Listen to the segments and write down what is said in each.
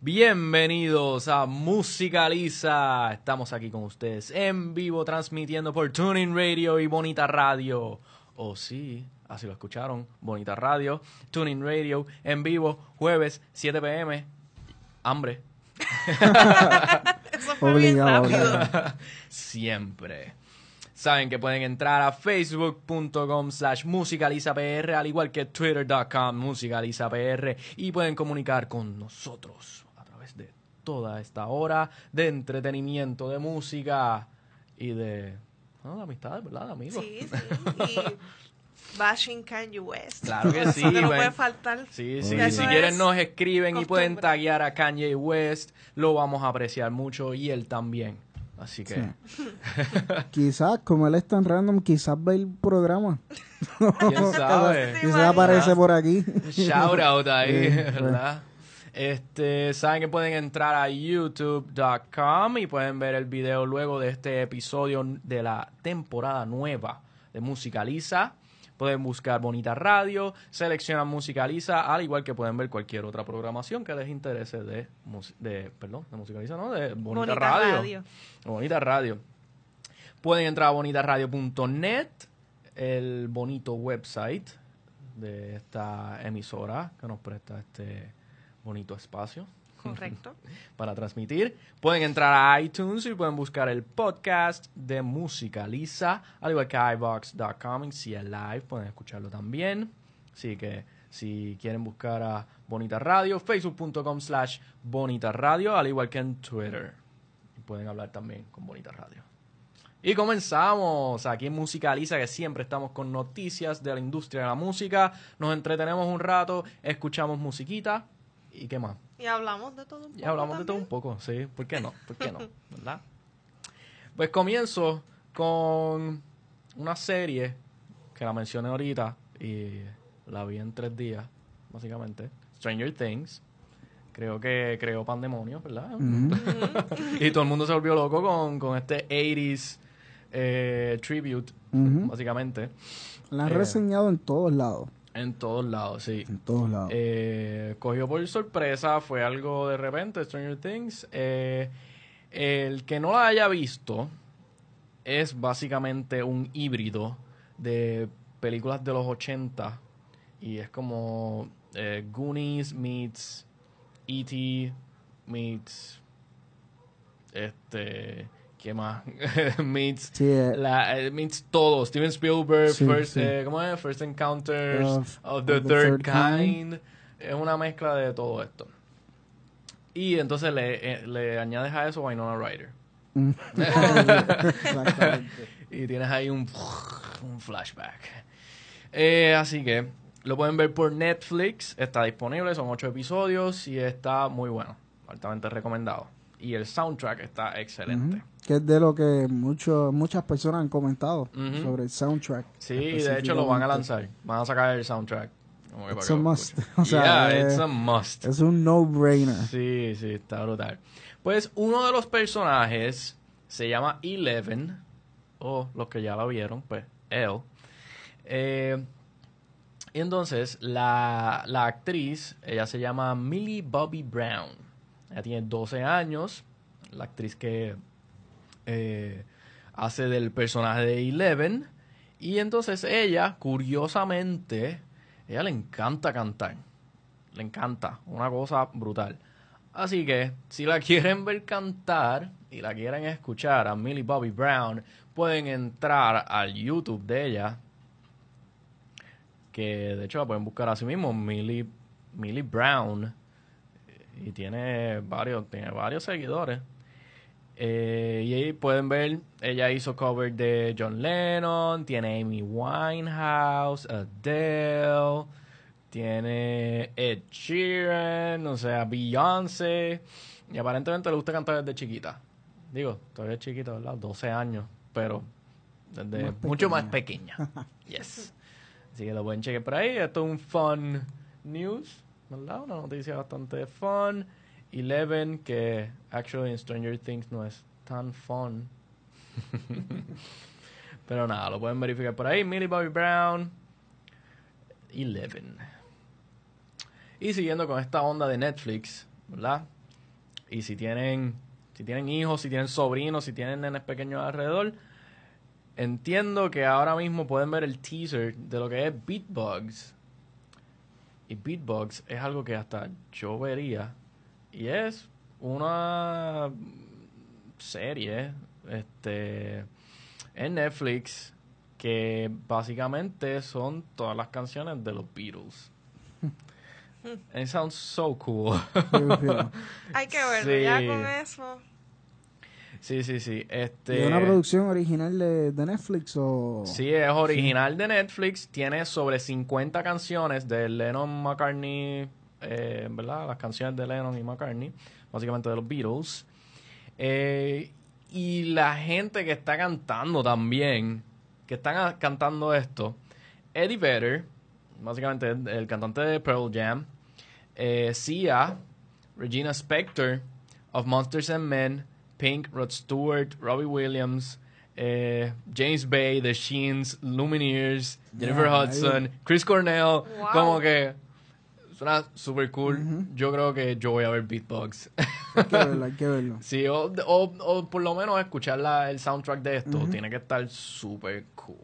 Bienvenidos a Musicaliza. Estamos aquí con ustedes en vivo transmitiendo por Tuning Radio y Bonita Radio. Oh sí, así lo escucharon. Bonita Radio, Tuning Radio, en vivo, jueves, 7 pm. Hambre. Eso fue bien rápido. Siempre. Saben que pueden entrar a facebook.com slash musicalizapr, al igual que twitter.com musicalizapr, y pueden comunicar con nosotros de toda esta hora de entretenimiento, de música y de, no, de amistades, ¿verdad, amigos? Sí, sí. Y bashing Kanye West. Claro que sí, Eso no puede faltar. Sí, sí, si quieren nos escriben y pueden costumbre. taguear a Kanye West, lo vamos a apreciar mucho y él también. Así que... Quizás, como él es tan random, quizás ve el programa. ¿Quién sabe? ¿Te Quizás aparece por aquí. Shout out ahí, Sí, ¿verdad? Este, saben que pueden entrar a youtube.com y pueden ver el video luego de este episodio de la temporada nueva de Musicaliza. Pueden buscar Bonita Radio, seleccionan Musicaliza, al igual que pueden ver cualquier otra programación que les interese de, de perdón, de Musicaliza, ¿no? De Bonita, Bonita Radio. Radio. Bonita Radio. Pueden entrar a bonitaradio.net, el bonito website de esta emisora que nos presta este bonito espacio Correcto. para transmitir. Pueden entrar a iTunes y pueden buscar el podcast de Musicaliza, al igual que iVox.com y CL Live, pueden escucharlo también. Así que si quieren buscar a Bonita Radio, facebook.com slash Bonita Radio, al igual que en Twitter. Y pueden hablar también con Bonita Radio. Y comenzamos aquí en Musicaliza, que siempre estamos con noticias de la industria de la música. Nos entretenemos un rato, escuchamos musiquita y qué más. Y hablamos de todo un poco. Ya hablamos de todo un poco, sí. ¿Por qué no? ¿Por qué no? ¿Verdad? Pues comienzo con una serie que la mencioné ahorita y la vi en tres días, básicamente. Stranger Things. Creo que creó pandemonio, ¿verdad? y todo el mundo se volvió loco con, con este 80s eh, tribute, básicamente. La han Eh. reseñado en todos lados. En todos lados, sí. En todos lados. Eh, cogió por sorpresa, fue algo de repente, Stranger Things. Eh, el que no la haya visto es básicamente un híbrido de películas de los 80 y es como eh, Goonies meets E.T. meets este ¿qué más? meets Sí, eh, la, eh, meets todo. Steven Spielberg, Sí, first, sí. eh, ¿cómo es? First Encounters Of- of, the, of the Third, Third kind. Kind. Es una mezcla de todo esto. Y entonces le, le añades a eso Winona Ryder. mm. Exactamente. Y tienes ahí un, un flashback. Eh, así que lo pueden ver por Netflix. Está disponible, son ocho episodios y está muy bueno. Altamente recomendado. Y el soundtrack está excelente. Que es de lo que mucho, muchas personas han comentado sobre el soundtrack. Sí, de hecho lo van a lanzar. Van a sacar el soundtrack. Como It's a must. O sea, yeah, eh, it's a must. Es un no-brainer. Sí, sí, está brutal. Pues uno de los personajes se llama Eleven, o los que ya la vieron, pues, él. Eh, y entonces, la, la actriz, ella se llama Millie Bobby Brown. Ella tiene 12 años. La actriz que eh, hace del personaje de Eleven. Y entonces ella, curiosamente, ella le encanta cantar. Le encanta. Una cosa brutal. Así que, si la quieren ver cantar y la quieren escuchar a Millie Bobby Brown, pueden entrar al YouTube de ella. Que de hecho la pueden buscar así mismo, Millie, Millie Brown. Y tiene varios, tiene varios seguidores. Eh, y ahí pueden ver, ella hizo cover de John Lennon, tiene Amy Winehouse, Adele, tiene Ed Sheeran, o sea, Beyoncé. Y aparentemente le gusta cantar desde chiquita. Digo, todavía es chiquita, ¿verdad? 12 años, pero desde Más mucho más pequeña. pequeña. yes. Así que lo pueden chequear por ahí. Esto es un fun news, ¿verdad? Una noticia bastante fun. Eleven, que actually en Stranger Things no es tan fun. Pero nada, lo pueden verificar por ahí. Millie Bobby Brown. Eleven. Y siguiendo con esta onda de Netflix, ¿verdad? Y si tienen, si tienen hijos, si tienen sobrinos, si tienen nenes pequeños alrededor, entiendo que ahora mismo pueden ver el teaser de lo que es Beatbugs. Y Beatbugs es algo que hasta yo vería. Y es una serie este en Netflix que básicamente son todas las canciones de los Beatles. It sounds so cool. Hay que verlo, Sí. ya con eso. Sí, sí, sí. Este ¿Es una producción original de, de Netflix o...? Sí, es original de Netflix. Tiene sobre 50 canciones de Lennon McCartney, eh, ¿verdad? Las canciones de Lennon y McCartney, básicamente de los Beatles. Eh, y la gente que está cantando también, que están cantando esto, Eddie Vedder, básicamente el, cantante de Pearl Jam, eh, Sia, Regina Spektor, of Monsters and Men, Pink, Rod Stewart, Robbie Williams, eh, James Bay, The Sheens, Lumineers, Jennifer Hudson, Chris Cornell, Wow. como que suena super cool. Yo creo que yo voy a ver Beatbox. Hay que verlo, hay que verlo. sí, o, o, o por lo menos escuchar la- el soundtrack de esto tiene que estar super cool.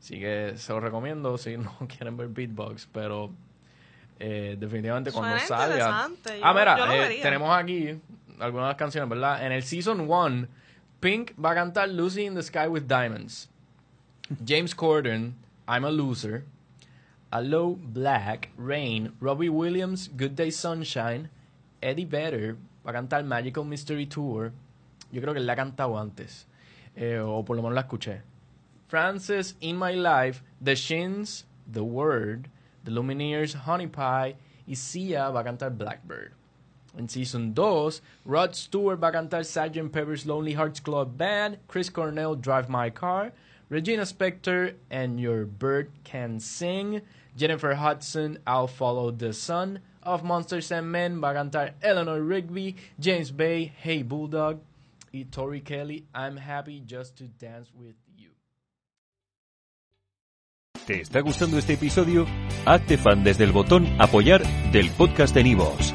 Así que se lo recomiendo si no quieren ver Beatbox, pero eh, definitivamente cuando Suena salga. ah, mira, yo lo eh, vería. tenemos aquí algunas de canciones. En el Season 1, Pink va a cantar Lucy in the Sky with Diamonds. James Corden, I'm a Loser. Allo Black, Rain, Robbie Williams, Good Day Sunshine, Eddie Vedder va a cantar Magical Mystery Tour. Yo creo que él la ha cantado antes, eh, o por lo menos la escuché. Francis, In My Life, The Shins, The Word, The Lumineers, Honey Pie y Sia va a cantar Blackbird. En Season 2, Rod Stewart va a cantar Sgt. Pepper's Lonely Hearts Club Band, Chris Cornell Drive My Car, Regina Spektor and Your Bird Can Sing, Jennifer Hudson I'll Follow the Sun, Of Monsters and Men va a cantar Eleanor Rigby, James Bay Hey Bulldog y Tori Kelly I'm Happy Just to Dance with You. ¿Te está gustando este episodio? Hazte fan desde el botón Apoyar del podcast de Nivos.